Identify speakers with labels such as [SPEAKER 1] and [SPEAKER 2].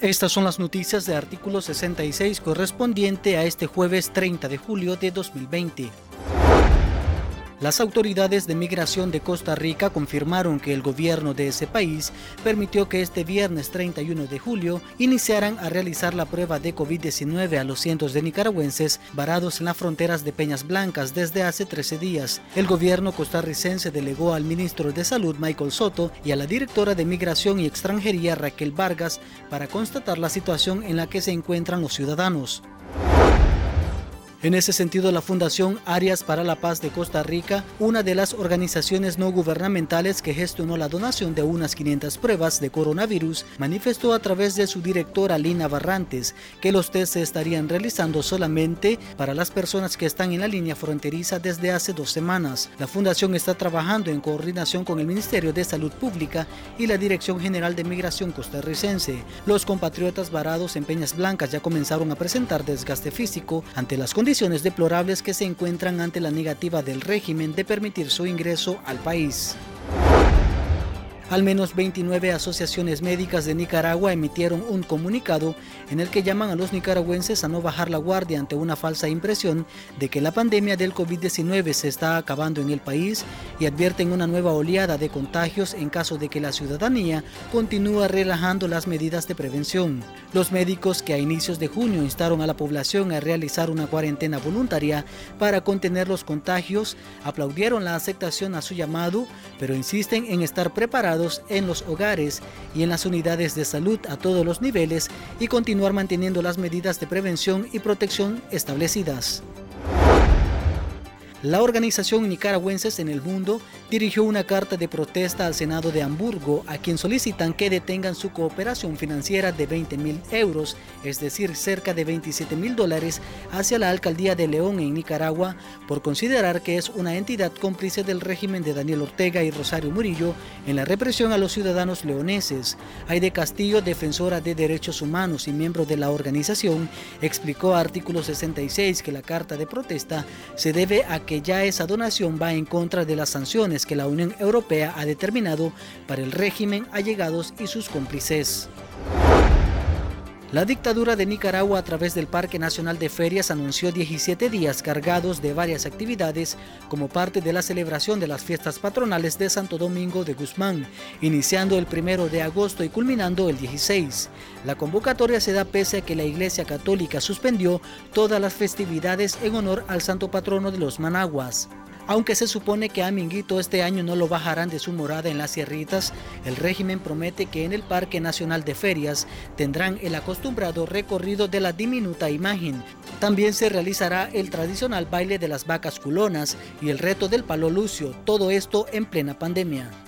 [SPEAKER 1] Estas son las noticias de artículo 66 correspondiente a este jueves 30 de julio de 2020. Las autoridades de migración de Costa Rica confirmaron que el gobierno de ese país permitió que este viernes 31 de julio iniciaran a realizar la prueba de COVID-19 a los cientos de nicaragüenses varados en las fronteras de Peñas Blancas desde hace 13 días. El gobierno costarricense delegó al ministro de Salud Michael Soto y a la directora de Migración y Extranjería Raquel Vargas para constatar la situación en la que se encuentran los ciudadanos. En ese sentido, la Fundación Arias para la Paz de Costa Rica, una de las organizaciones no gubernamentales que gestionó la donación de unas 500 pruebas de coronavirus, manifestó a través de su directora Lina Barrantes que los test se estarían realizando solamente para las personas que están en la línea fronteriza desde hace dos semanas. La Fundación está trabajando en coordinación con el Ministerio de Salud Pública y la Dirección General de Migración costarricense. Los compatriotas varados en Peñas Blancas ya comenzaron a presentar desgaste físico ante las condiciones condiciones deplorables que se encuentran ante la negativa del régimen de permitir su ingreso al país. Al menos 29 asociaciones médicas de Nicaragua emitieron un comunicado en el que llaman a los nicaragüenses a no bajar la guardia ante una falsa impresión de que la pandemia del COVID-19 se está acabando en el país y advierten una nueva oleada de contagios en caso de que la ciudadanía continúe relajando las medidas de prevención. Los médicos que a inicios de junio instaron a la población a realizar una cuarentena voluntaria para contener los contagios aplaudieron la aceptación a su llamado, pero insisten en estar preparados en los hogares y en las unidades de salud a todos los niveles y continuar manteniendo las medidas de prevención y protección establecidas. La organización Nicaragüenses en el Mundo dirigió una carta de protesta al Senado de Hamburgo a quien solicitan que detengan su cooperación financiera de 20 mil euros, es decir, cerca de 27 mil dólares, hacia la alcaldía de León en Nicaragua por considerar que es una entidad cómplice del régimen de Daniel Ortega y Rosario Murillo en la represión a los ciudadanos leoneses. Aide Castillo, defensora de derechos humanos y miembro de la organización, explicó a artículo 66 que la carta de protesta se debe a que ya esa donación va en contra de las sanciones que la Unión Europea ha determinado para el régimen allegados y sus cómplices. La dictadura de Nicaragua a través del Parque Nacional de Ferias anunció 17 días cargados de varias actividades como parte de la celebración de las fiestas patronales de Santo Domingo de Guzmán, iniciando el primero de agosto y culminando el 16. La convocatoria se da pese a que la Iglesia Católica suspendió todas las festividades en honor al santo patrono de los Managuas. Aunque se supone que a Minguito este año no lo bajarán de su morada en las sierritas, el régimen promete que en el Parque Nacional de Ferias tendrán el acostumbrado recorrido de la diminuta imagen. También se realizará el tradicional baile de las vacas culonas y el reto del palo lucio, todo esto en plena pandemia.